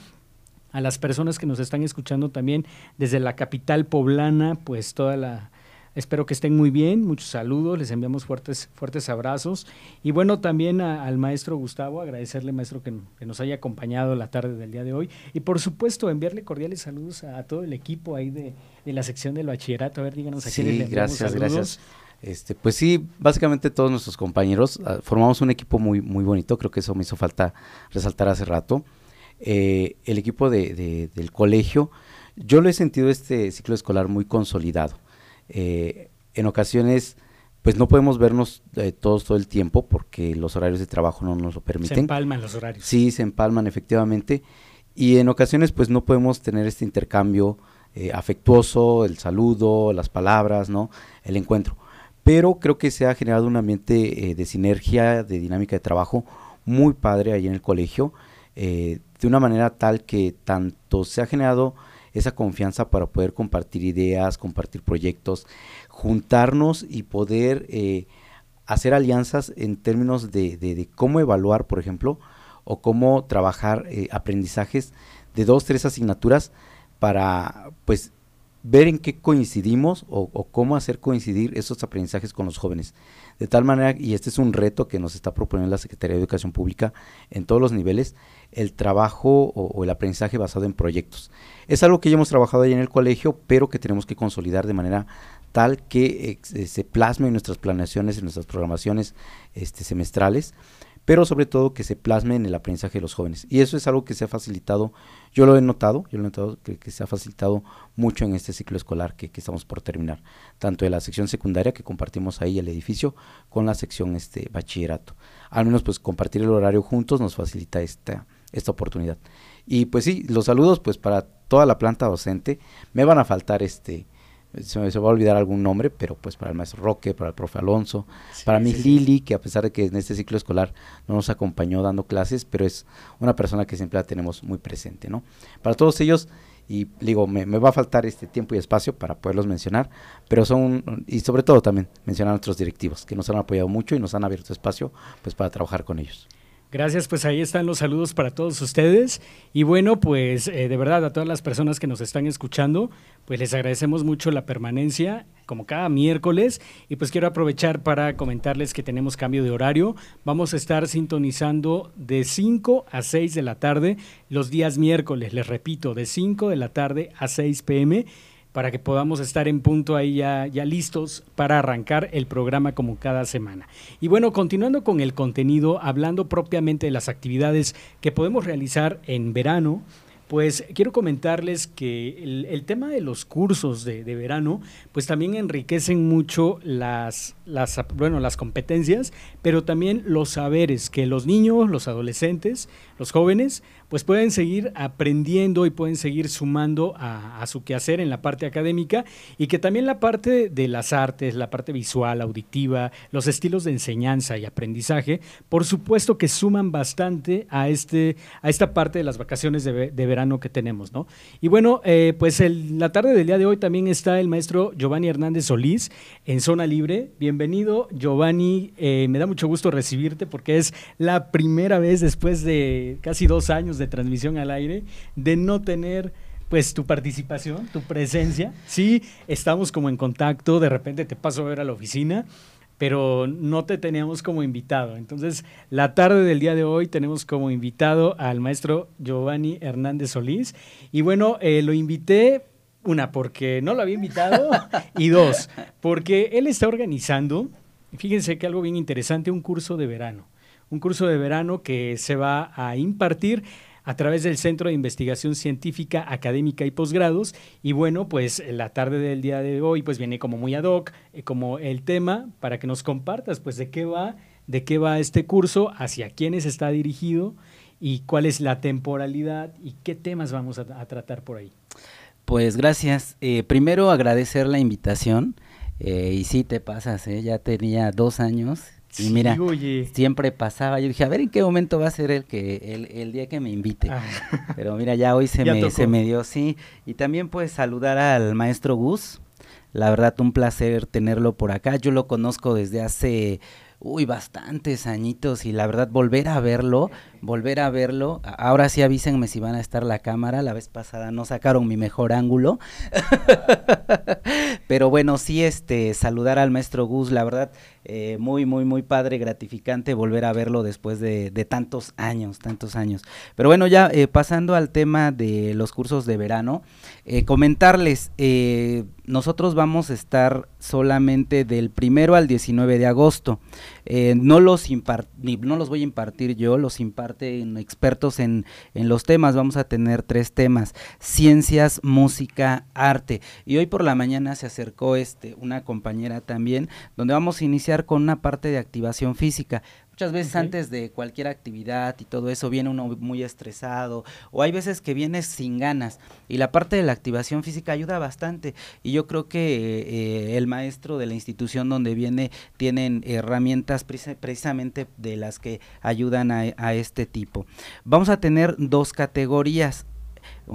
a las personas que nos están escuchando también desde la capital poblana, pues toda la... Espero que estén muy bien, muchos saludos, les enviamos fuertes, fuertes abrazos. Y bueno, también al maestro Gustavo, agradecerle, maestro, que, que, nos haya acompañado la tarde del día de hoy. Y por supuesto, enviarle cordiales saludos a, todo el equipo ahí de, de, la sección del bachillerato. A ver, díganos a sí, le gracias, saludos. gracias. Este, pues sí, básicamente todos nuestros compañeros uh, formamos un equipo muy, muy bonito, creo que eso me hizo falta resaltar hace rato. Eh, el equipo de, de, del colegio, yo lo he sentido este ciclo escolar muy consolidado. Eh, en ocasiones, pues no podemos vernos eh, todos todo el tiempo porque los horarios de trabajo no nos lo permiten. Se empalman los horarios. Sí, se empalman efectivamente. Y en ocasiones pues no podemos tener este intercambio eh, afectuoso, el saludo, las palabras, ¿no? El encuentro. Pero creo que se ha generado un ambiente de sinergia, de dinámica de trabajo muy padre ahí en el colegio, de una manera tal que tanto se ha generado esa confianza para poder compartir ideas, compartir proyectos, juntarnos y poder eh, hacer alianzas en términos de, cómo evaluar, por ejemplo, o cómo trabajar eh, aprendizajes de dos, tres asignaturas para, pues, ver en qué coincidimos o, o, cómo hacer coincidir esos aprendizajes con los jóvenes. De tal manera, y este es un reto que nos está proponiendo la Secretaría de Educación Pública en todos los niveles, el trabajo o, el aprendizaje basado en proyectos. Es algo que ya hemos trabajado ahí en el colegio, pero que tenemos que consolidar de manera tal que eh, se plasme en nuestras planeaciones, en nuestras programaciones este, semestrales, pero sobre todo que se plasme en el aprendizaje de los jóvenes. Y eso es algo que se ha facilitado, yo lo he notado, yo lo he notado que, se ha facilitado mucho en este ciclo escolar que, estamos por terminar, tanto de la sección secundaria que compartimos ahí el edificio con la sección este bachillerato. Al menos pues compartir el horario juntos nos facilita esta, esta oportunidad. Y pues sí, los saludos pues para toda la planta docente. Me van a faltar este, se me, va a olvidar algún nombre, pero pues para el maestro Roque, para el profe Alonso, para mi Lili, que a pesar de que en este ciclo escolar no nos acompañó dando clases, pero es una persona que siempre la tenemos muy presente, ¿no? Para todos ellos, y digo, me, me, va a faltar este tiempo y espacio para poderlos mencionar, pero son, y sobre todo también mencionar a nuestros directivos, que nos han apoyado mucho y nos han abierto espacio pues para trabajar con ellos. Gracias, pues ahí están los saludos para todos ustedes. Y bueno, pues eh, de verdad a todas las personas que nos están escuchando, pues les agradecemos mucho la permanencia, como cada miércoles. Y pues quiero aprovechar para comentarles que tenemos cambio de horario. Vamos a estar sintonizando de 5 a 6 de la tarde los días miércoles, les repito, de 5 de la tarde a 6 pm para que podamos estar en punto ahí ya, ya listos para arrancar el programa como cada semana. Y bueno, continuando con el contenido, hablando propiamente de las actividades que podemos realizar en verano, pues quiero comentarles que el, tema de los cursos de, de, verano, pues también enriquecen mucho las, las, bueno, las competencias, pero también los saberes que los niños, los adolescentes, los jóvenes, pues pueden seguir aprendiendo y pueden seguir sumando a, su quehacer en la parte académica y que también la parte de las artes, la parte visual, auditiva, los estilos de enseñanza y aprendizaje, por supuesto que suman bastante a, este, a esta parte de las vacaciones de, verano que tenemos, ¿no? Y bueno, eh, pues la tarde del día de hoy también está el maestro Giovanni Hernández Solís en Zona Libre. Bienvenido, Giovanni. Eh, me da mucho gusto recibirte porque es la primera vez después de casi dos años de de transmisión al aire, de no tener pues tu participación, tu presencia. Sí, estamos como en contacto, de repente te paso a ver a la oficina, pero no te teníamos como invitado. Entonces, la tarde del día de hoy tenemos como invitado al maestro Giovanni Hernández Solís. Y bueno, eh, lo invité, una, porque no lo había invitado, y dos, porque él está organizando, fíjense que algo bien interesante, un curso de verano. Un curso de verano que se va a impartir a través del Centro de Investigación Científica, Académica y Posgrados. Y bueno, pues la tarde del día de hoy pues viene como muy ad hoc, eh, como el tema para que nos compartas pues de qué va, de qué va este curso, hacia quiénes está dirigido y cuál es la temporalidad y qué temas vamos a, tratar por ahí. Pues gracias. Eh, primero agradecer la invitación. Eh, y sí te pasas, ya tenía dos años y mira, siempre pasaba, yo dije, a ver en qué momento va a ser el que el, día que me invite. Ah. Pero mira, ya hoy se, me, se me dio, sí. Y también pues saludar al maestro Gus. La verdad, un placer tenerlo por acá. Yo lo conozco desde hace uy, bastantes añitos y la verdad volver a verlo, volver a verlo. Ahora sí avísenme si van a estar la cámara, la vez pasada no sacaron mi mejor ángulo. Pero bueno, sí este saludar al maestro Gus, la verdad eh, muy, muy, muy padre, gratificante volver a verlo después de, tantos años, tantos años. Pero bueno, ya eh, pasando al tema de los cursos de verano, eh, comentarles, nosotros vamos a estar solamente del primero al 19 de agosto. no, los no los voy a impartir yo, los imparte aparte expertos en, en los temas. Vamos a tener tres temas, ciencias, música, arte. Y hoy por la mañana se acercó este, una compañera también, donde vamos a iniciar con una parte de activación física. Muchas veces antes de cualquier actividad y todo eso viene uno muy estresado o hay veces que vienes sin ganas y la parte de la activación física ayuda bastante y yo creo que eh, el maestro de la institución donde viene tienen herramientas precisamente de las que ayudan a, a este tipo. Vamos a tener dos categorías.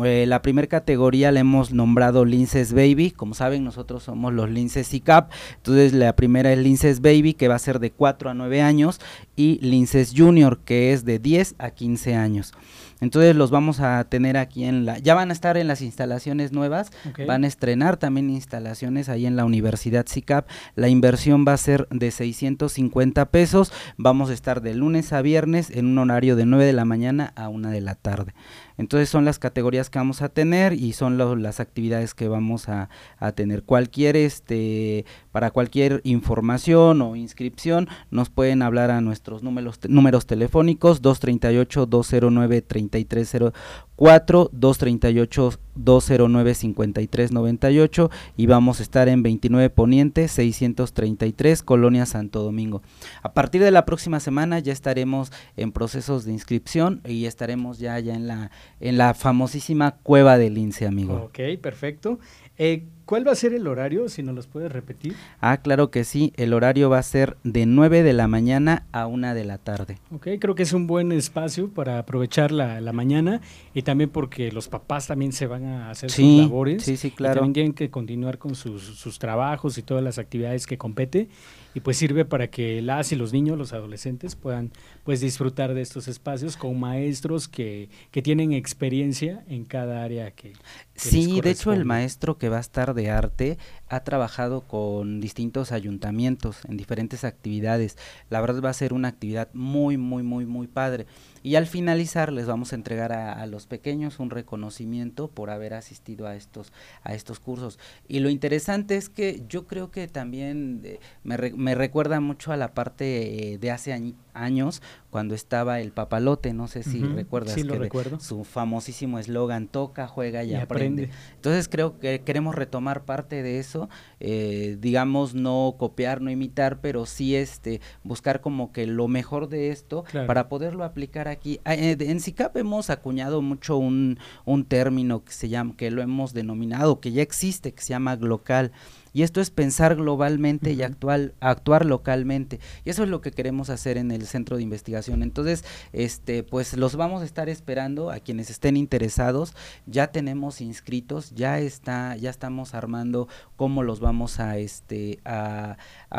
Eh, la primera categoría la hemos nombrado Linces Baby. Como saben, nosotros somos los Linces ICAP. Entonces, la primera es Linces Baby, que va a ser de 4 a 9 años, y Linces Junior, que es de 10 a 15 años. Entonces los vamos a tener aquí en la, ya van a estar en las instalaciones nuevas, van a estrenar también instalaciones ahí en la Universidad SICAP. La inversión va a ser de 650 pesos, vamos a estar de lunes a viernes en un horario de 9 de la mañana a 1 de la tarde. Entonces son las categorías que vamos a tener y son las actividades que vamos a, tener. Cualquier este para cualquier información o inscripción nos pueden hablar a nuestros números números telefónicos 238 209 3304 238 209 5398 y vamos a estar en 29 Poniente 633 Colonia Santo Domingo. A partir de la próxima semana ya estaremos en procesos de inscripción y estaremos ya, ya en la en la famosísima Cueva del Lince, amigo. Ok, perfecto. Eh, ¿Cuál va a ser el horario, si nos los puedes repetir? Ah, claro que sí, el horario va a ser de 9 de la mañana a 1 de la tarde. Ok, creo que es un buen espacio para aprovechar la, la mañana y también porque los papás también se van a hacer sus labores. Sí, sí, claro. Y también tienen que continuar con sus, sus trabajos y todas las actividades que compete y pues sirve para que las y los niños, los adolescentes puedan pues disfrutar de estos espacios con maestros que, que tienen experiencia en cada área que, Sí, de hecho el maestro que va a estar de arte ha trabajado con distintos ayuntamientos en diferentes actividades. La verdad va a ser una actividad muy, muy, muy, muy padre. Y al finalizar les vamos a entregar a, los pequeños un reconocimiento por haber asistido a estos, a estos cursos. Y lo interesante es que yo creo que también eh, me, me, recuerda mucho a la parte eh, de hace años cuando estaba el papalote, no sé si recuerdas sí, lo recuerdo. su famosísimo eslogan toca, juega y, aprende. Entonces creo que queremos retomar parte de eso, eh, digamos no copiar, no imitar, pero sí este buscar como que lo mejor de esto para poderlo aplicar aquí. Ah, eh, en SICAP hemos acuñado mucho un, un término que se llama, que lo hemos denominado, que ya existe, que se llama glocal. Y esto es pensar globalmente y actual, actuar localmente. Y eso es lo que queremos hacer en el centro de investigación. Entonces, este, pues los vamos a estar esperando a quienes estén interesados. Ya tenemos inscritos, ya está, ya estamos armando cómo los vamos a, este, a,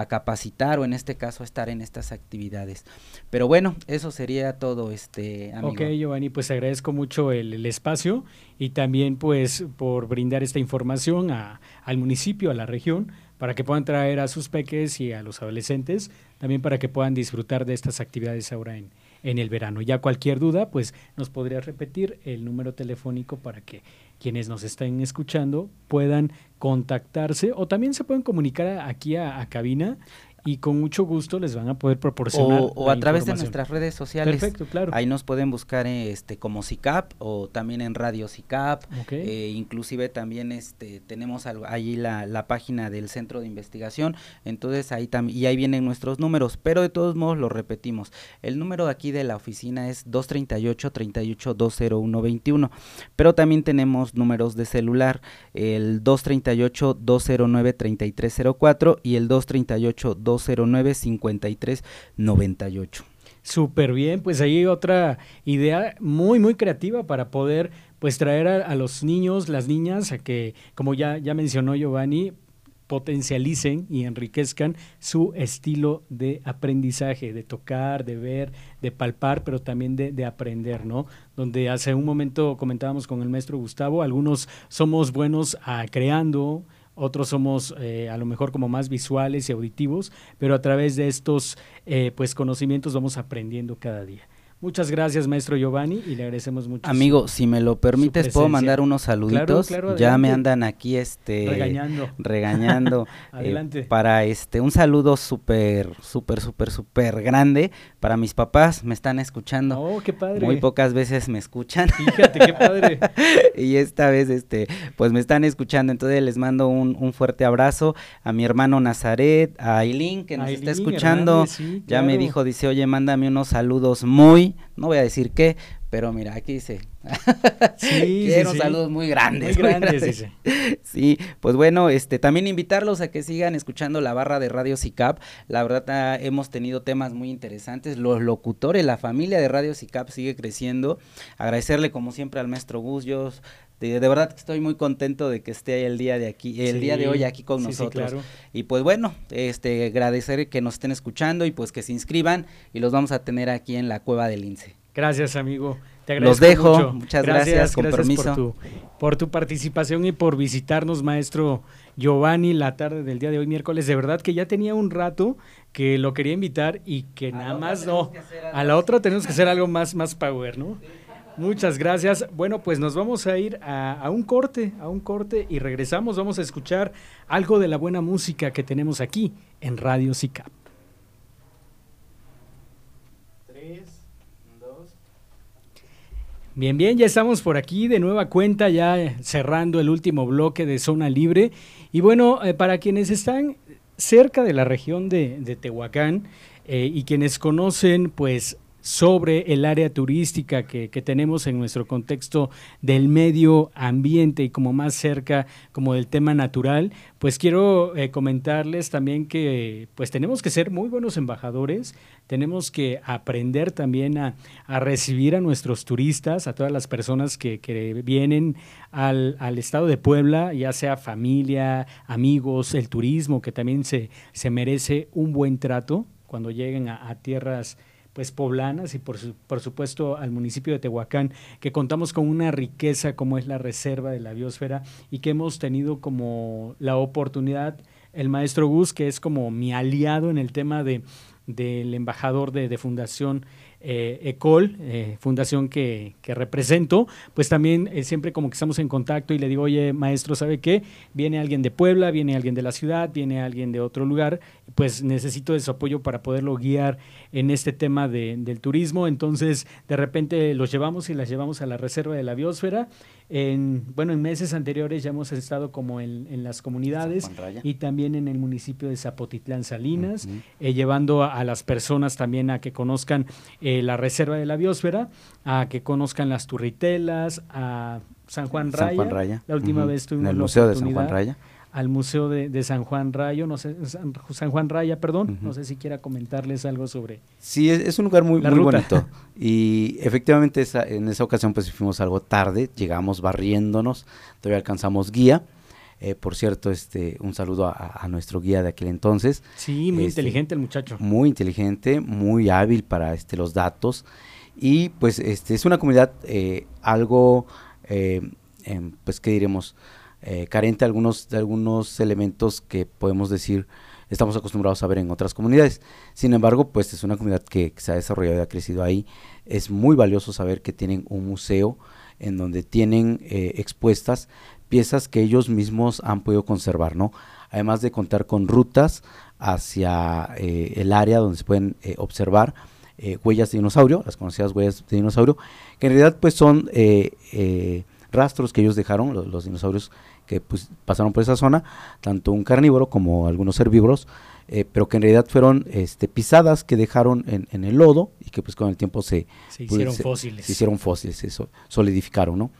capacitar o en este caso a estar en estas actividades. Pero bueno, eso sería todo, este, amigo. Ok, Giovanni, pues agradezco mucho el, el espacio y también pues por brindar esta información a, al municipio, a la región, para que puedan traer a sus peques y a los adolescentes, también para que puedan disfrutar de estas actividades ahora en, en el verano. Ya cualquier duda, pues nos podría repetir el número telefónico para que quienes nos estén escuchando puedan contactarse o también se pueden comunicar aquí a, a cabina y con mucho gusto les van a poder proporcionar. O, a través de nuestras redes sociales. Perfecto, claro. Ahí nos pueden buscar este como SICAP o también en Radio SICAP. Eh, inclusive también este tenemos allí la, la, página del Centro de Investigación. Entonces ahí también, y ahí vienen nuestros números. Pero de todos modos lo repetimos. El número aquí de la oficina es 238 38 20121. Pero también tenemos números de celular. El 238 209 3304 y el 238 209 5398. Súper bien, pues ahí otra idea muy, muy creativa para poder pues traer a, los niños, las niñas, a que, como ya, ya mencionó Giovanni, potencialicen y enriquezcan su estilo de aprendizaje, de tocar, de ver, de palpar, pero también de, de, aprender, ¿no? Donde hace un momento comentábamos con el maestro Gustavo, algunos somos buenos a creando, otros somos eh, a lo mejor como más visuales y auditivos, pero a través de estos eh, pues conocimientos vamos aprendiendo cada día. Muchas gracias, maestro Giovanni, y le agradecemos mucho. Amigo, si me lo permites, puedo mandar unos saluditos. ya me andan aquí este regañando. Regañando. Eh, adelante. para este un saludo súper súper súper súper grande para mis papás, me están escuchando. Oh, qué padre. Muy pocas veces me escuchan. Fíjate qué padre. y esta vez este pues me están escuchando, entonces les mando un, un fuerte abrazo a mi hermano Nazaret, a Aileen que nos está escuchando. Ya me dijo, dice, "Oye, mándame unos saludos muy no voy a decir qué, pero mira, aquí dice. Sí, Quiero saludos muy grandes. Muy, grandes, dice. Sí, pues bueno, este, también invitarlos a que sigan escuchando la barra de Radio SICAP. La verdad, ah, hemos tenido temas muy interesantes. Los locutores, la familia de Radio SICAP sigue creciendo. Agradecerle, como siempre, al maestro Gus. Yo de, verdad que estoy muy contento de que esté el día de aquí, el día de hoy aquí con nosotros. Y pues bueno, este agradecer que nos estén escuchando y pues que se inscriban y los vamos a tener aquí en la cueva del Lince. Gracias, amigo. Te Los dejo. Muchas gracias, con permiso. Por tu, por tu participación y por visitarnos, maestro Giovanni, la tarde del día de hoy, miércoles. De verdad que ya tenía un rato que lo quería invitar y que nada más no. A la otra tenemos que hacer algo más, más power, ¿no? Muchas gracias. Bueno, pues nos vamos a ir a, un corte, a un corte y regresamos. Vamos a escuchar algo de la buena música que tenemos aquí en Radio SICAP. Tres, dos. Bien, bien, ya estamos por aquí de nueva cuenta, ya cerrando el último bloque de Zona Libre. Y bueno, eh, para quienes están cerca de la región de, Tehuacán eh, y quienes conocen, pues sobre el área turística que, tenemos en nuestro contexto del medio ambiente y como más cerca como del tema natural, pues quiero eh, comentarles también que pues tenemos que ser muy buenos embajadores, tenemos que aprender también a, recibir a nuestros turistas, a todas las personas que, vienen al, estado de Puebla, ya sea familia, amigos, el turismo, que también se, se merece un buen trato cuando lleguen a tierras pues poblanas y por, por supuesto al municipio de Tehuacán, que contamos con una riqueza como es la reserva de la biosfera y que hemos tenido como la oportunidad, el maestro Gus, que es como mi aliado en el tema de del embajador de, de Fundación eh, ECOL, eh, fundación que, represento, pues también eh, siempre como que estamos en contacto y le digo, oye, maestro, ¿sabe qué? Viene alguien de Puebla, viene alguien de la ciudad, viene alguien de otro lugar, pues necesito de su apoyo para poderlo guiar en este tema del turismo. Entonces, de repente los llevamos y las llevamos a la reserva de la biosfera. En, bueno, en meses anteriores ya hemos estado como en, las comunidades y también en el municipio de Zapotitlán Salinas, eh, llevando a, las personas también a que conozcan eh, la reserva de la biosfera, a que conozcan las turritelas, a San Juan Raya. La última vez tuvimos en el Museo de San Juan Raya al Museo de, San Juan Rayo, no sé, San, Juan Raya, perdón, no sé si quiera comentarles algo sobre. Sí, es, un lugar muy, muy bonito. Y efectivamente en esa ocasión pues fuimos algo tarde, llegamos barriéndonos, todavía alcanzamos guía. Eh, por cierto, este, un saludo a, nuestro guía de aquel entonces. Sí, muy este, inteligente el muchacho. Muy inteligente, muy hábil para este, los datos. Y pues este, es una comunidad eh, algo, eh, em, pues, ¿qué diremos? Eh, carente de algunos, de algunos elementos que podemos decir estamos acostumbrados a ver en otras comunidades. Sin embargo, pues es una comunidad que, se ha desarrollado y ha crecido ahí. Es muy valioso saber que tienen un museo en donde tienen eh, expuestas piezas que ellos mismos han podido conservar, ¿no? Además de contar con rutas hacia eh, el área donde se pueden observar huellas de dinosaurio, las conocidas huellas de dinosaurio, que en realidad pues son rastros que ellos dejaron, los, dinosaurios que pues, pasaron por esa zona, tanto un carnívoro como algunos herbívoros, eh, pero que en realidad fueron este, pisadas que dejaron en, el lodo y que pues con el tiempo se, se hicieron fósiles. Se hicieron fósiles, eso, solidificaron, ¿no?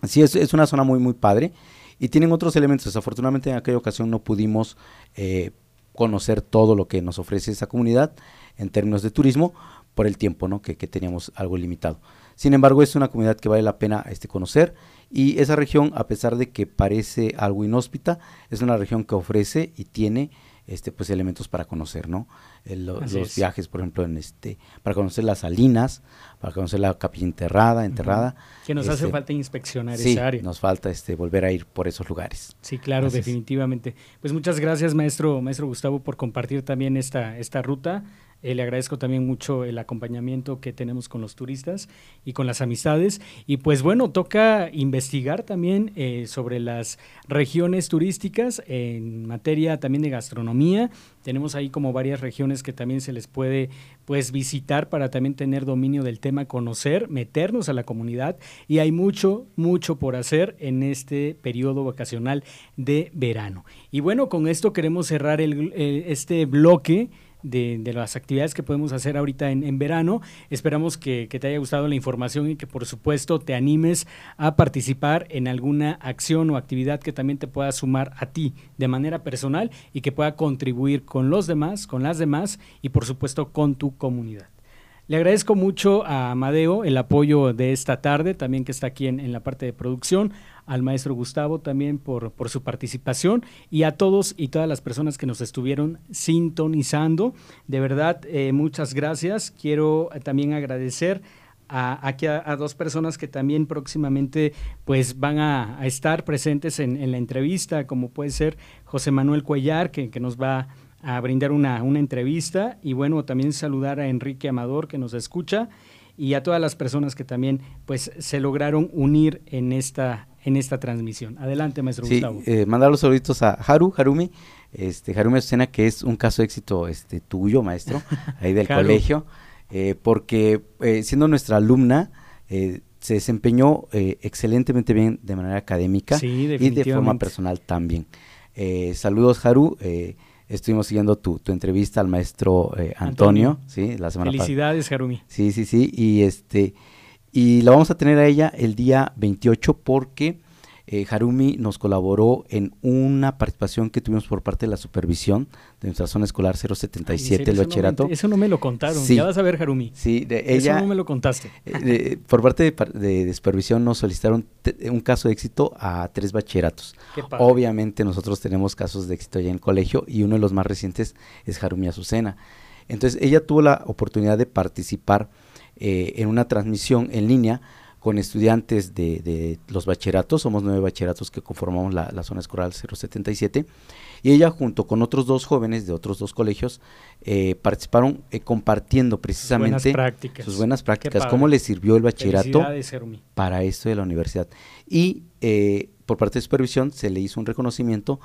Así es, es una zona muy, muy padre y tienen otros elementos. Desafortunadamente en aquella ocasión no pudimos eh, conocer todo lo que nos ofrece esa comunidad en términos de turismo por el tiempo, ¿no? Que, que teníamos algo limitado. Sin embargo, es una comunidad que vale la pena este, conocer y esa región, a pesar de que parece algo inhóspita, es una región que ofrece y tiene este, pues, elementos para conocer, ¿no? Los viajes, por ejemplo, en este, para conocer las salinas, para conocer la capilla enterrada, enterrada. Que nos hace este, falta inspeccionar esa área. nos falta este, volver a ir por esos lugares. Sí, claro, definitivamente. Pues muchas gracias, maestro, maestro Gustavo, por compartir también esta, esta ruta Eh, le agradezco también mucho el acompañamiento que tenemos con los turistas y con las amistades. Y pues bueno, toca investigar también eh, sobre las regiones turísticas en materia también de gastronomía. Tenemos ahí como varias regiones que también se les puede pues visitar para también tener dominio del tema, conocer, meternos a la comunidad y hay mucho, mucho por hacer en este periodo vacacional de verano. Y bueno, con esto queremos cerrar el, este bloque de, las actividades que podemos hacer ahorita en, verano. Esperamos que, te haya gustado la información y que por supuesto te animes a participar en alguna acción o actividad que también te pueda sumar a ti de manera personal y que pueda contribuir con los demás, con las demás y por supuesto con tu comunidad. Le agradezco mucho a Amadeo el apoyo de esta tarde, también que está aquí en, la parte de producción, al maestro Gustavo también por, por, su participación y a todos y todas las personas que nos estuvieron sintonizando. De verdad, eh, muchas gracias. Quiero eh, también agradecer a, aquí a, dos personas que también próximamente pues van a, estar presentes en, la entrevista, como puede ser José Manuel Cuellar, que, que nos va a a brindar una, una entrevista y bueno, también saludar a Enrique Amador que nos escucha y a todas las personas que también pues se lograron unir en esta en esta transmisión. Adelante, maestro sí, Gustavo. Eh, mandar los saluditos a Haru, Harumi, este, Harumi Azucena, que es un caso de éxito este, tuyo, maestro, ahí del colegio, eh, porque eh, siendo nuestra alumna, eh, se desempeñó excelentemente bien de manera académica y de forma personal también. saludos, Haru. Estuvimos siguiendo tu, tu entrevista al maestro eh, Antonio, sí, la semana Felicidades, Harumi. Sí, sí, sí, y este y la vamos a tener a ella el día 28 porque eh, Harumi nos colaboró en una participación que tuvimos por parte de la supervisión de nuestra zona escolar 077, el bachillerato. eso no me lo contaron, ya vas a ver, Harumi. Sí, de ella. Eso no me lo contaste. Eh, por parte de, supervisión nos solicitaron un caso de éxito a tres bachilleratos. Obviamente nosotros tenemos casos de éxito ya en colegio y uno de los más recientes es Harumi Azucena. Entonces ella tuvo la oportunidad de participar eh, en una transmisión en línea con estudiantes de, los bachilleratos, somos nueve bachilleratos que conformamos la, zona escolar 077, y ella junto con otros dos jóvenes de otros dos colegios eh, participaron eh, compartiendo precisamente sus buenas prácticas, sus buenas prácticas cómo les sirvió el bachillerato para esto de la universidad. Y eh, por parte de supervisión se le hizo un reconocimiento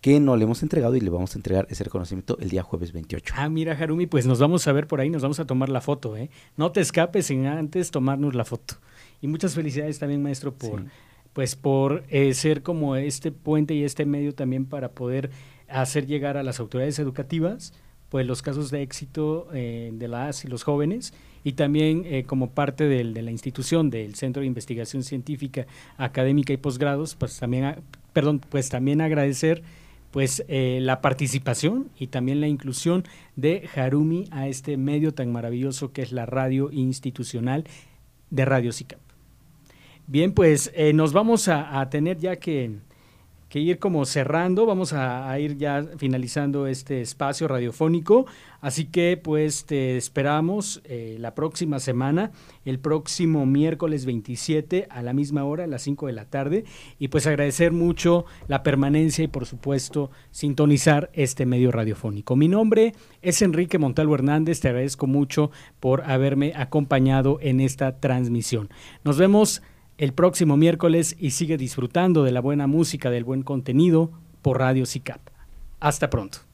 que no le hemos entregado y le vamos a entregar ese reconocimiento el día jueves 28. Ah, mira, Harumi, pues nos vamos a ver por ahí, nos vamos a tomar la foto, ¿eh? No te escapes sin antes tomarnos la foto. Y muchas felicidades también, maestro, por, pues, por eh, ser como este puente y este medio también para poder hacer llegar a las autoridades educativas pues los casos de éxito eh, de las y los jóvenes y también eh, como parte del, de la institución del Centro de Investigación Científica Académica y Posgrados, pues también, perdón, pues también agradecer pues la participación y también la inclusión de Harumi a este medio tan maravilloso que es la radio institucional de Radio SICAP. Bien, pues eh, nos vamos a, tener ya que, ir como cerrando, vamos a, ir ya finalizando este espacio radiofónico, así que pues te esperamos eh, la próxima semana, el próximo miércoles 27 a la misma hora, a las 5 de la tarde, y pues agradecer mucho la permanencia y por supuesto sintonizar este medio radiofónico. Mi nombre es Enrique Montalvo Hernández, te agradezco mucho por haberme acompañado en esta transmisión. Nos vemos el próximo miércoles y sigue disfrutando de la buena música, del buen contenido por Radio CICAP. Hasta pronto.